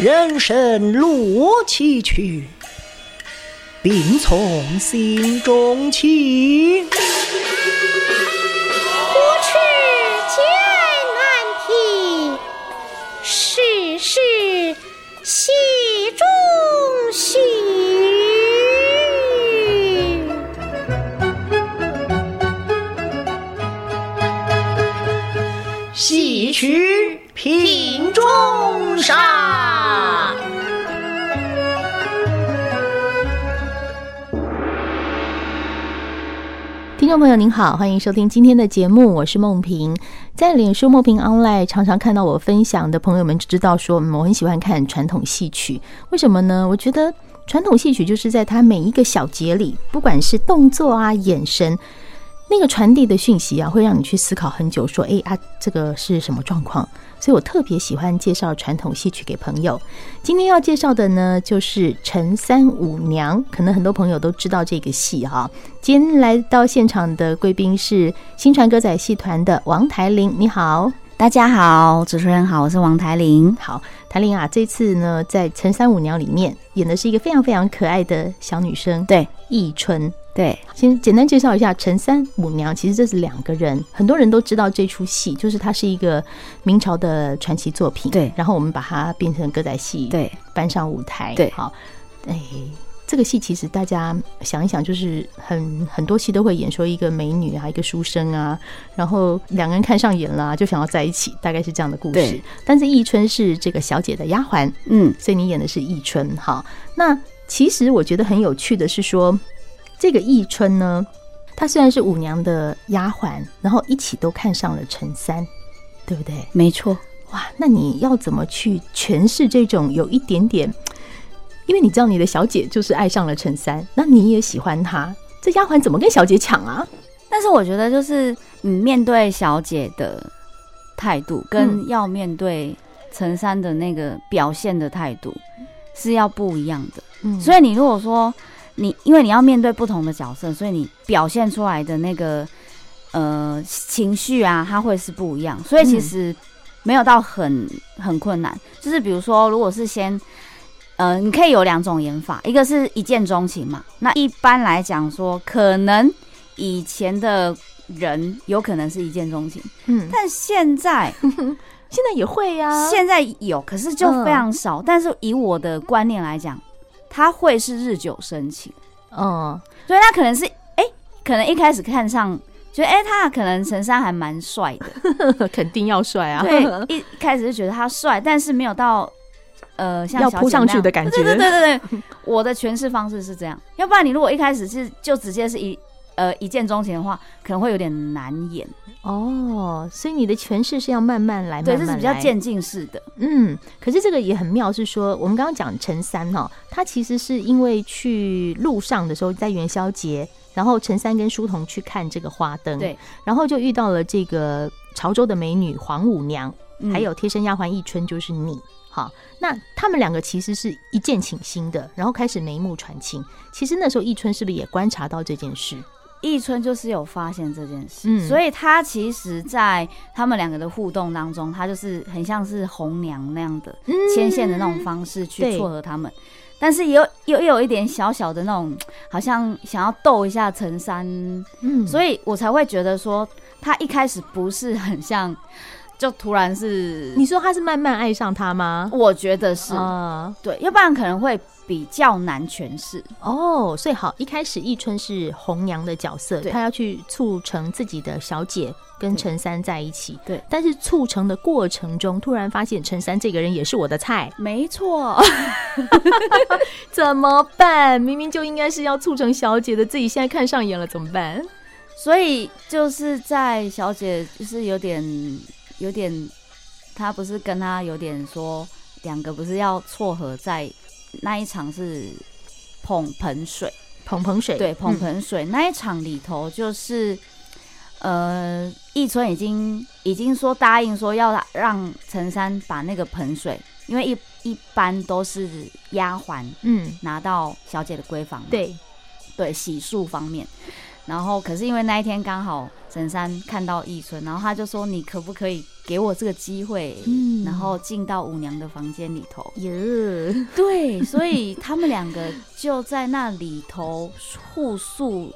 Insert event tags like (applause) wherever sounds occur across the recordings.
人生路崎岖，病从心中起。听众朋友您好，欢迎收听今天的节目，我是梦萍。在脸书梦萍 online 常常看到我分享的朋友们就知道说，我很喜欢看传统戏曲。为什么呢？我觉得传统戏曲就是在它每一个小节里，不管是动作啊、眼神。那个传递的讯息啊，会让你去思考很久，说：“哎啊，这个是什么状况？”所以我特别喜欢介绍传统戏曲给朋友。今天要介绍的呢，就是《陈三五娘》，可能很多朋友都知道这个戏哈。今天来到现场的贵宾是新传歌仔戏团的王台玲，你好，大家好，主持人好，我是王台玲。好，台玲啊，这次呢，在《陈三五娘》里面演的是一个非常非常可爱的小女生，对，易春。对，先简单介绍一下陈三母娘。其实这是两个人，很多人都知道这出戏，就是它是一个明朝的传奇作品。对，然后我们把它变成歌仔戏，对，搬上舞台。对，好，哎，这个戏其实大家想一想，就是很很多戏都会演说一个美女啊，一个书生啊，然后两个人看上眼了，就想要在一起，大概是这样的故事。对，但是易春是这个小姐的丫鬟，嗯，所以你演的是易春。好，那其实我觉得很有趣的是说。这个翊春呢，她虽然是五娘的丫鬟，然后一起都看上了陈三，对不对？没错。哇，那你要怎么去诠释这种有一点点？因为你知道你的小姐就是爱上了陈三，那你也喜欢她，这丫鬟怎么跟小姐抢啊？但是我觉得，就是你面对小姐的态度，跟要面对陈三的那个表现的态度是要不一样的。嗯，所以你如果说。你因为你要面对不同的角色，所以你表现出来的那个呃情绪啊，它会是不一样。所以其实没有到很很困难。就是比如说，如果是先呃，你可以有两种演法，一个是一见钟情嘛。那一般来讲说，可能以前的人有可能是一见钟情，嗯，但现在 (laughs) 现在也会呀，现在有，可是就非常少。但是以我的观念来讲。他会是日久生情，嗯，所以他可能是哎、欸，可能一开始看上，觉得哎，他可能陈三还蛮帅的，(laughs) 肯定要帅啊。对，一开始就觉得他帅，但是没有到呃要扑上去的感觉。对对对对对，我的诠释方式是这样。要不然你如果一开始是就直接是一呃一见钟情的话，可能会有点难演。哦，所以你的诠释是要慢慢来，对，慢慢，这是比较渐进式的。嗯，可是这个也很妙，是说我们刚刚讲陈三哈，他其实是因为去路上的时候在元宵节，然后陈三跟书童去看这个花灯，对，然后就遇到了这个潮州的美女黄五娘，嗯、还有贴身丫鬟一春，就是你。好，那他们两个其实是一见倾心的，然后开始眉目传情。其实那时候翊春是不是也观察到这件事？翊春就是有发现这件事，嗯，所以他其实，在他们两个的互动当中，他就是很像是红娘那样的牵线的那种方式去撮合他们，嗯、但是又又有一点小小的那种，好像想要逗一下陈三，嗯，所以我才会觉得说，他一开始不是很像。就突然是你说他是慢慢爱上他吗？我觉得是，呃、对，要不然可能会比较难诠释哦。所以好，一开始翊春是红娘的角色，她要去促成自己的小姐跟陈三在一起。对，但是促成的过程中，突然发现陈三这个人也是我的菜。没错，(laughs) 怎么办？明明就应该是要促成小姐的，自己现在看上眼了，怎么办？所以就是在小姐就是有点。有点，她不是跟他有点说，两个不是要撮合在那一场是捧盆水，捧盆水，对，捧盆水、嗯、那一场里头，就是呃，易春已经已经说答应说要让陈三把那个盆水，因为一一般都是丫鬟嗯。拿到小姐的闺房，对。对，洗漱方面。然后，可是因为那一天刚好陈三看到易春，然后他就说：“你可不可以给我这个机会，嗯，然后进到舞娘的房间里头。耶，对，所以 (laughs) 他们两个就在那里头互诉。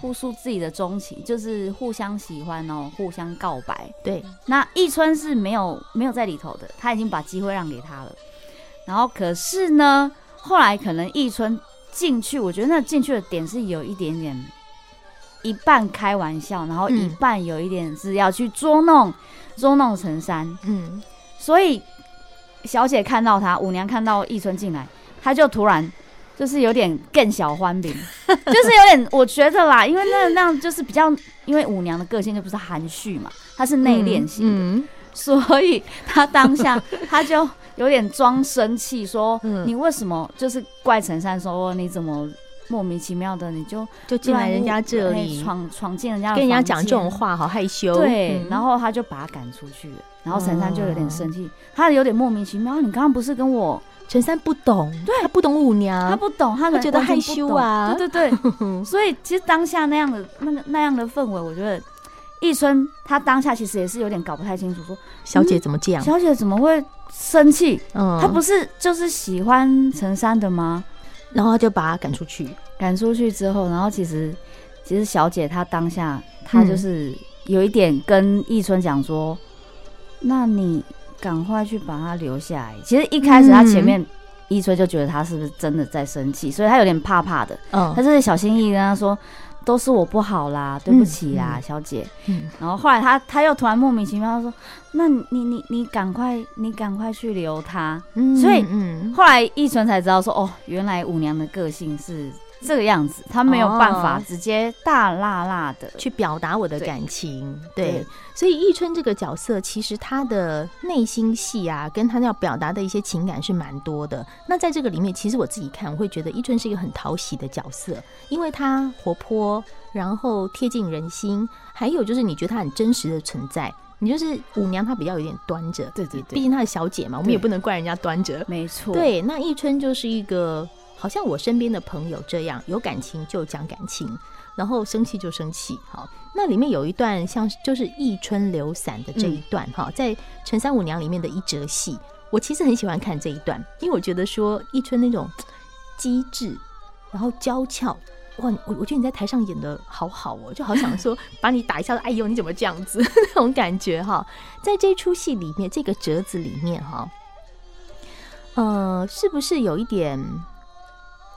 互诉自己的钟情，就是互相喜欢哦，互相告白。对，那易春是没有没有在里头的，他已经把机会让给他了。然后可是呢，后来可能易春进去，我觉得那进去的点是有一点点一半开玩笑，然后一半有一点是要去捉弄、嗯、捉弄陈山。嗯，所以小姐看到他，舞娘看到易春进来，他就突然。就是有点更小欢饼，(laughs) 就是有点，我觉得啦，因为那那样就是比较，因为舞娘的个性就不是含蓄嘛，她是内敛型的，嗯嗯、所以她当下她就有点装生气，说、(laughs) 嗯、你为什么就是怪陈珊说你怎么莫名其妙的你就就进来人家这里闯闯进人家跟人家讲这种话，好害羞。对，嗯、然后他就把他赶出去了，然后陈珊就有点生气，他有点莫名其妙，你刚刚不是跟我。陈珊不懂，对，他不懂舞娘，他不懂，他觉得害羞啊，对对对，(laughs) 所以其实当下那样的那个那样的氛围，我觉得一春他当下其实也是有点搞不太清楚，说小姐怎么这样？小姐怎么会生气？嗯，他不是就是喜欢陈珊的吗？然后他就把他赶出去，赶出去之后，然后其实其实小姐她当下她就是有一点跟易春讲说，那你。赶快去把他留下来。其实一开始他前面易春就觉得他是不是真的在生气，所以他有点怕怕的。嗯，他就是小心翼翼跟他说：“都是我不好啦，对不起啦，小姐。”嗯，然后后来他他又突然莫名其妙说：“那你你你赶快你赶快去留他。”嗯，所以嗯，后来一纯才知道说：“哦，原来舞娘的个性是。”这个样子，他没有办法直接大辣辣的去表达我的感情。对，对，所以易春这个角色，其实他的内心戏啊，跟他要表达的一些情感是蛮多的。那在这个里面，其实我自己看，我会觉得易春是一个很讨喜的角色，因为他活泼，然后贴近人心，还有就是你觉得他很真实的存在。你就是舞娘，她比较有点端着，对对对，毕竟她是小姐嘛，我们也不能怪人家端着。没错，对，那易春就是一个。好像我身边的朋友这样，有感情就讲感情，然后生气就生气。好，那里面有一段像就是易春流散的这一段哈，嗯、在陈三五娘里面的一折戏，我其实很喜欢看这一段，因为我觉得说易春那种机智，然后娇俏，哇，我我觉得你在台上演的好好哦，就好想说把你打一下，哎呦你怎么这样子那种感觉哈，(laughs) 在这出戏里面这个折子里面哈，呃，是不是有一点？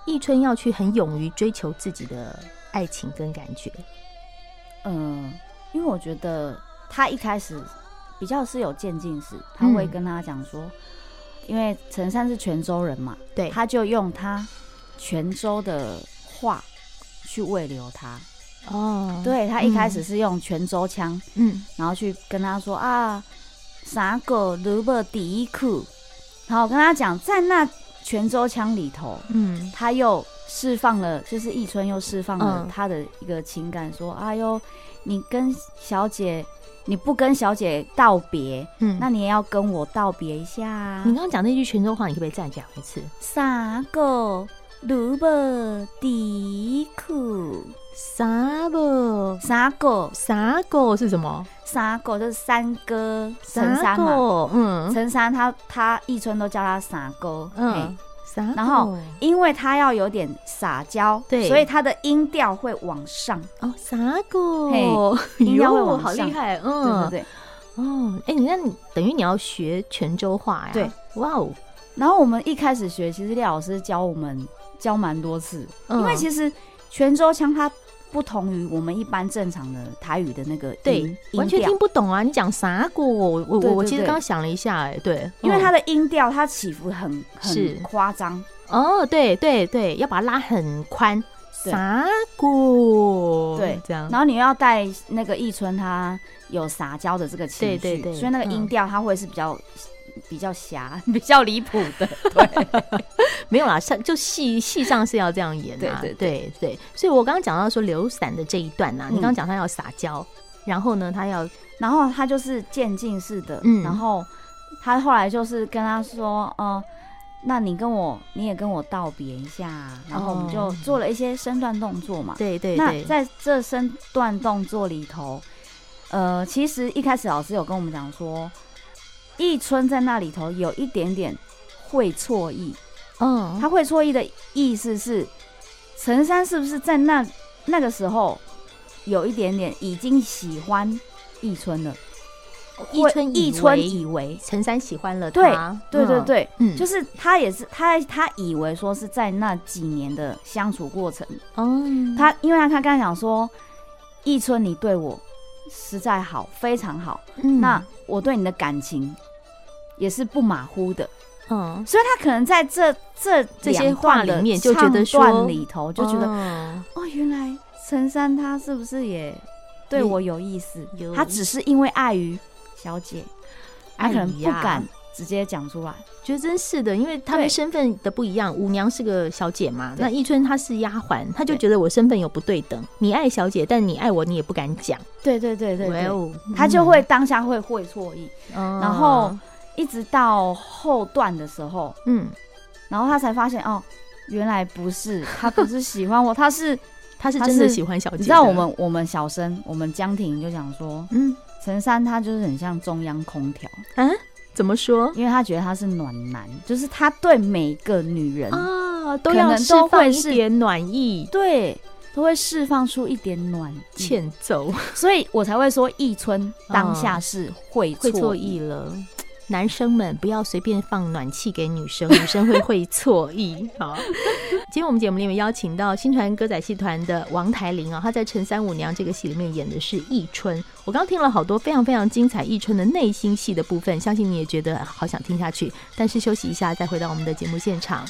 易春要去很勇于追求自己的爱情跟感觉，嗯，因为我觉得他一开始比较是有渐进式，他会跟他讲说，嗯、因为陈珊是泉州人嘛，对，他就用他泉州的话去慰留他。哦，对，他一开始是用泉州腔，嗯，然后去跟他说啊，啥狗如果第一课，然后跟他讲在那。泉州腔里头，嗯，他又释放了，就是易春又释放了他的一个情感，说：“嗯、哎呦，你跟小姐，你不跟小姐道别，嗯，那你也要跟我道别一下、啊。”你刚刚讲那句泉州话，你可不可以再讲一次？三个萝卜地库，三个三个三个是什么？三个就是三哥陈三嘛，嗯，陈三他他易春都叫他三哥，嗯，然后因为他要有点撒娇，对，所以他的音调会往上哦，三个，嘿，音调会往上，好厉害，嗯，对对对，哦，哎，你那你等于你要学泉州话呀？对，哇哦，然后我们一开始学，其实廖老师教我们教蛮多次，因为其实泉州腔它。不同于我们一般正常的台语的那个音，对，完全听不懂啊！你讲啥过？我我我其实刚刚想了一下，哎，对，因为它的音调它起伏很很夸张哦，对对对，要把它拉很宽，啥过？对，这样，然后你又要带那个易春，他有撒娇的这个情绪，对对对，所以那个音调它会是比较。比较狭，(laughs) 比较离谱的，(laughs) 对，没有啦，上就戏戏上是要这样演的，对对所以我刚刚讲到说流散的这一段呢，你刚刚讲他要撒娇，然后呢，他要，然后他就是渐进式的，嗯，然后他后来就是跟他说，哦，那你跟我，你也跟我道别一下，然后我们就做了一些身段动作嘛，对对，那在这身段动作里头。呃，其实一开始老师有跟我们讲说，翊春在那里头有一点点会错意。嗯，他会错意的意思是，陈山是不是在那那个时候有一点点已经喜欢翊春了？翊春翊春以为。陈山喜欢了他，对对对对，嗯，就是他也是他他以为说是在那几年的相处过程，嗯，他因为他他刚才讲说，翊春你对我实在好，非常好，嗯，那我对你的感情也是不马虎的。嗯，所以他可能在这这这些话里面就觉得说里头就觉得，哦，原来陈三他是不是也对我有意思？他只是因为碍于小姐，他可能不敢直接讲出来。觉得真是的，因为他们身份的不一样，舞娘是个小姐嘛，那一春她是丫鬟，她就觉得我身份有不对等。你爱小姐，但你爱我，你也不敢讲。对对对对，他就会当下会会错意，然后。一直到后段的时候，嗯，然后她才发现哦，原来不是，他不是喜欢我，他是 (laughs) 他是真的喜欢小姐。你知道我们我们小生我们江婷就想说，嗯，陈三他就是很像中央空调，嗯，怎么说？因为他觉得他是暖男，就是他对每个女人啊都要释放一点暖意，对，都会释放出一点暖欠揍，所以我才会说易春当下是会会错意了。男生们不要随便放暖气给女生，女生会会错意。好，今天我们节目里面邀请到新传歌仔戏团的王台玲啊，她在《陈三五娘》这个戏里面演的是易春。我刚听了好多非常非常精彩易春的内心戏的部分，相信你也觉得好想听下去。但是休息一下，再回到我们的节目现场。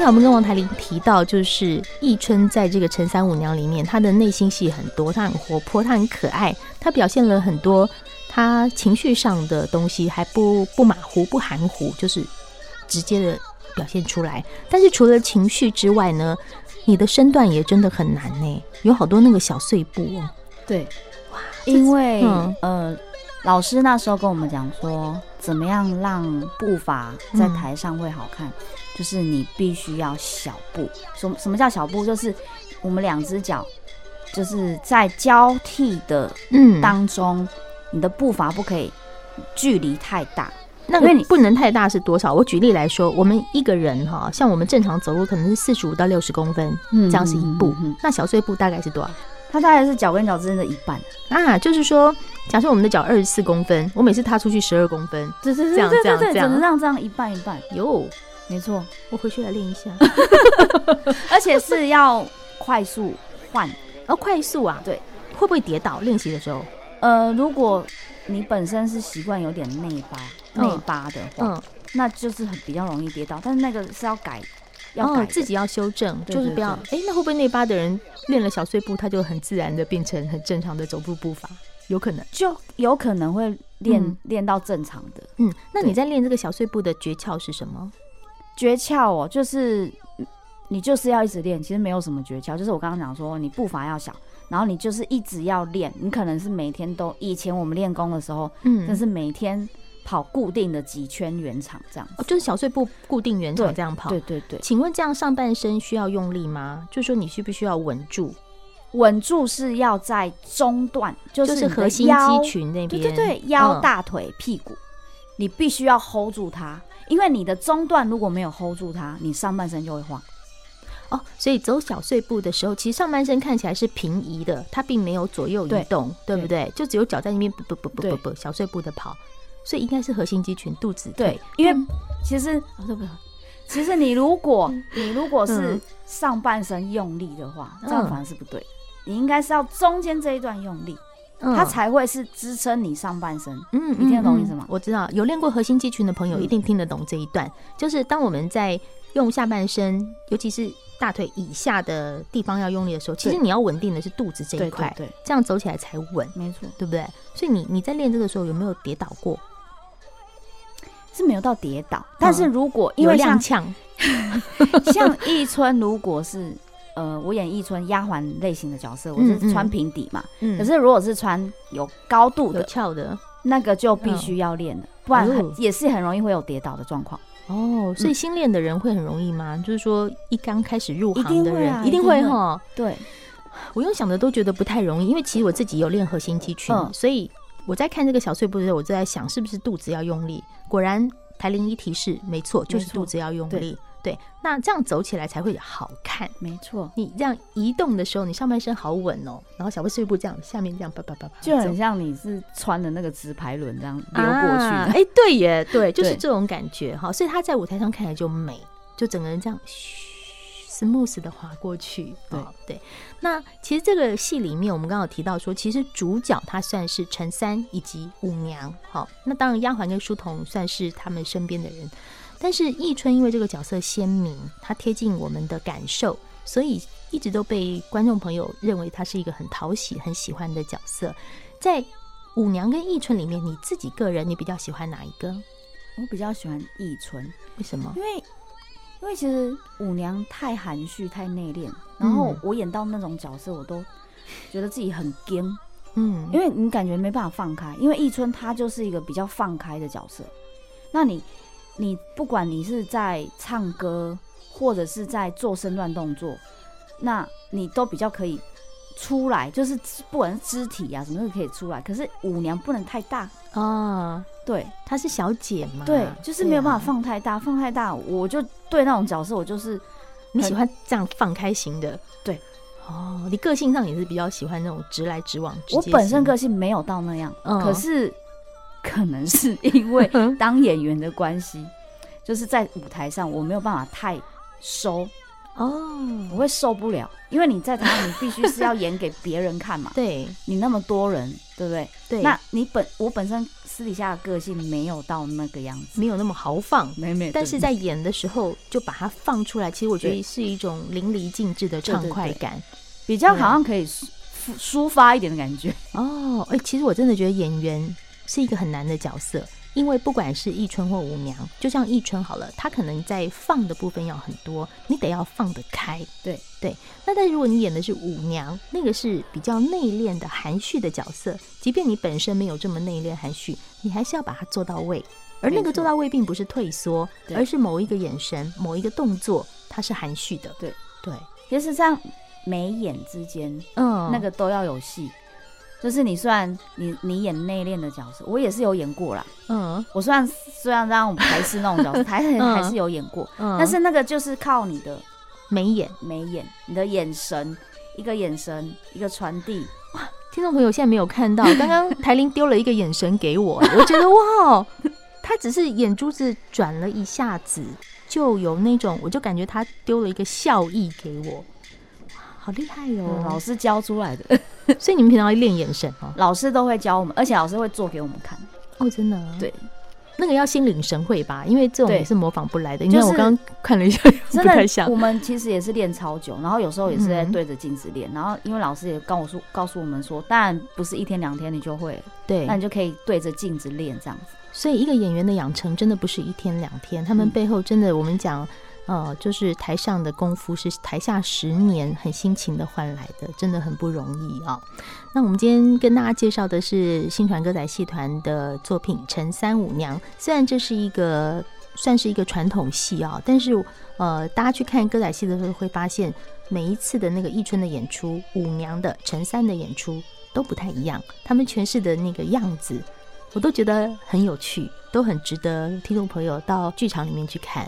才我们跟王台伶提到，就是易春在这个《陈三五娘》里面，她的内心戏很多，她很活泼，她很可爱，她表现了很多她情绪上的东西，还不不马虎、不含糊，就是直接的表现出来。但是除了情绪之外呢，你的身段也真的很难呢，有好多那个小碎步哦。对，哇，因为、嗯、呃，老师那时候跟我们讲说，怎么样让步伐在台上会好看。嗯就是你必须要小步，什什么叫小步？就是我们两只脚就是在交替的嗯当中，嗯、你的步伐不可以距离太大。那个你不能太大是多少？我举例来说，我们一个人哈，像我们正常走路可能是四十五到六十公分，嗯，这样是一步。嗯、那小碎步大概是多少？它大概是脚跟脚之间的一半。啊，就是说，假设我们的脚二十四公分，我每次踏出去十二公分，对对对对对对，只能让这样一半一半。哟。没错，我回去来练一下，(laughs) 而且是要快速换，哦，快速啊，对，会不会跌倒？练习的时候，呃，如果你本身是习惯有点内八内八的话，嗯，那就是很比较容易跌倒，但是那个是要改，要改自己要修正，就是不要，哎，那会不会内八的人练了小碎步，他就很自然的变成很正常的走步步伐？有可能，就有可能会练练到正常的。嗯，那你在练这个小碎步的诀窍是什么？诀窍哦，就是你就是要一直练，其实没有什么诀窍，就是我刚刚讲说，你步伐要小，然后你就是一直要练，你可能是每天都，以前我们练功的时候，嗯，就是每天跑固定的几圈圆场这样，哦，就是小碎步固定圆场这样跑，对对对。请问这样上半身需要用力吗？就是说你需不需要稳住？稳住是要在中段，就是核心肌群那边，对对对，腰、大腿、屁股，你必须要 hold 住它。因为你的中段如果没有 hold 住它，你上半身就会晃。哦，所以走小碎步的时候，其实上半身看起来是平移的，它并没有左右移动，对，对不对？对，就只有脚在那边不不不不不不小碎步的跑，所以应该是核心肌群，肚子对。因为其实哦，对不对？其实你如果你如果是上半身用力的话，嗯、这样反而是不对。你应该是要中间这一段用力。它才会是支撑你上半身。嗯，你听得懂意思吗？我知道，有练过核心肌群的朋友一定听得懂这一段。就是当我们在用下半身，尤其是大腿以下的地方要用力的时候，其实你要稳定的是肚子这一块，对，这样走起来才稳。没错，对不对？所以你你在练这个时候有没有跌倒过？是没有到跌倒，但是如果因为踉跄，(laughs) 像易村，如果是。呃，我演易村丫鬟类型的角色，我是穿平底嘛。嗯。可是如果是穿有高度的、翘的，那个就必须要练了，不然也是很容易会有跌倒的状况。哦，所以新练的人会很容易吗？就是说，一刚开始入行的人一定会哈。对，我用想的都觉得不太容易，因为其实我自己有练核心肌群，所以我在看这个小碎步的时候，我就在想是不是肚子要用力。果然，台铃一提示没错，就是肚子要用力。对，那这样走起来才会好看。没错，你这样移动的时候，你上半身好稳哦，然后小碎步这样，下面这样叭叭叭叭，就很像你是穿的那个直排轮这样溜过去。哎、啊，对耶，对，就是这种感觉哈。所以他在舞台上看起来就美，就整个人这样嘘，smooth 的滑过去。对对。那其实这个戏里面，我们刚好提到说，其实主角他算是陈三以及五娘。好，那当然丫鬟跟书童算是他们身边的人。但是易春因为这个角色鲜明，他贴近我们的感受，所以一直都被观众朋友认为他是一个很讨喜、很喜欢的角色。在五娘跟易春里面，你自己个人你比较喜欢哪一个？我比较喜欢易春，为什么？因为因为其实舞娘太含蓄、太内敛，然后我演到那种角色，我都觉得自己很僵。嗯，因为你感觉没办法放开，因为易春她就是一个比较放开的角色，那你。你不管你是在唱歌，或者是在做身段动作，那你都比较可以出来，就是不管是肢体啊什么都可以出来。可是舞娘不能太大啊，对，她是小姐嘛，对，就是没有办法放太大，啊、放太大我就对那种角色我就是你喜欢这样放开型的，对，哦，你个性上也是比较喜欢那种直来直往直，我本身个性没有到那样，嗯、可是。可能是因为 (laughs) 当演员的关系，就是在舞台上我没有办法太收。哦，我会受不了，因为你在台上你必须是要演给别人看嘛，(laughs) 对，你那么多人，对不对？对，那你本我本身私底下的个性没有到那个样子，没有那么豪放，没没，但是在演的时候就把它放出来，其实我觉得是一种淋漓尽致的畅快感，比较好像可以抒抒发一点的感觉。哦。哎，其实我真的觉得演员。是一个很难的角色，因为不管是易春或舞娘，就像易春好了，他可能在放的部分要很多，你得要放得开。对对。那但如果你演的是舞娘，那个是比较内敛的含蓄的角色，即便你本身没有这么内敛含蓄，你还是要把它做到位。而那个做到位，并不是退缩，而是某一个眼神、某一个动作，它是含蓄的。对对，其实这样眉眼之间，嗯，那个都要有戏。就是你虽然你你演内敛的角色，我也是有演过啦。嗯，我虽然虽然让我们排斥那种角色，(laughs) 还还是有演过。嗯，但是那个就是靠你的眉眼眉眼，你的眼神，一个眼神一个传递。哇，听众朋友现在没有看到，刚刚台铃丢了一个眼神给我，我觉得哇，他只是眼珠子转了一下子，就有那种，我就感觉他丢了一个笑意给我。好厉害哟、哦！老师教出来的，(laughs) 所以你们平常会练眼神哦。老师都会教我们，而且老师会做给我们看。哦，真的？对，那个要心领神会吧，因为这种也是模仿不来的。因为我刚刚看了一下，(laughs) 真的太像。我们其实也是练超久，然后有时候也是在对着镜子练。然后因为老师也跟我说告诉我们说，当然不是一天两天你就会，对，那你就可以对着镜子练这样子。所以一个演员的养成真的不是一天两天，他们背后真的我们讲。呃，就是台上的功夫是台下十年很辛勤的换来的，真的很不容易啊。那我们今天跟大家介绍的是新传歌仔戏团的作品《陈三五娘》，虽然这是一个算是一个传统戏啊，但是呃，大家去看歌仔戏的时候会发现，每一次的那个一春的演出、五娘的、陈三的演出都不太一样，他们诠释的那个样子，我都觉得很有趣，都很值得听众朋友到剧场里面去看。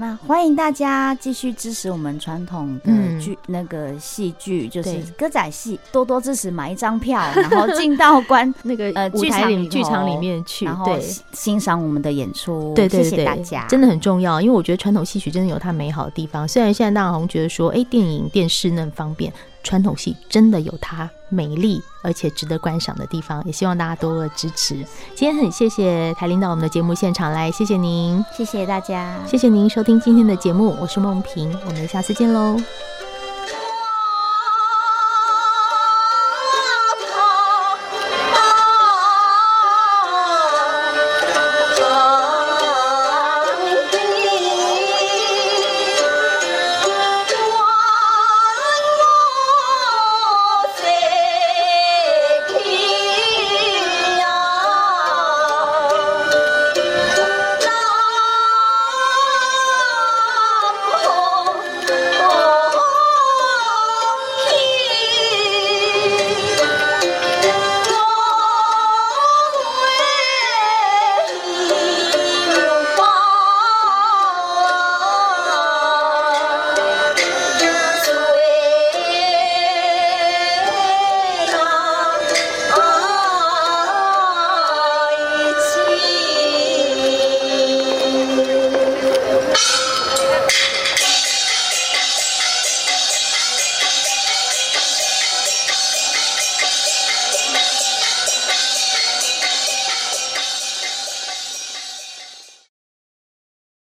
那欢迎大家继续支持我们传统的剧，那个戏剧就是歌仔戏，多多支持，买一张票，然后进到观 (laughs) 那个呃剧场里剧场里面去，然后欣赏我们的演出。对对对，谢谢大家，真的很重要，因为我觉得传统戏曲真的有它美好的地方。虽然现在大家好像觉得说，哎，电影电视那很方便。传统戏真的有它美丽而且值得观赏的地方，也希望大家多多支持。今天很谢谢台领到我们的节目现场来，谢谢您，谢谢大家，谢谢您收听今天的节目，我是梦萍，我们下次见喽。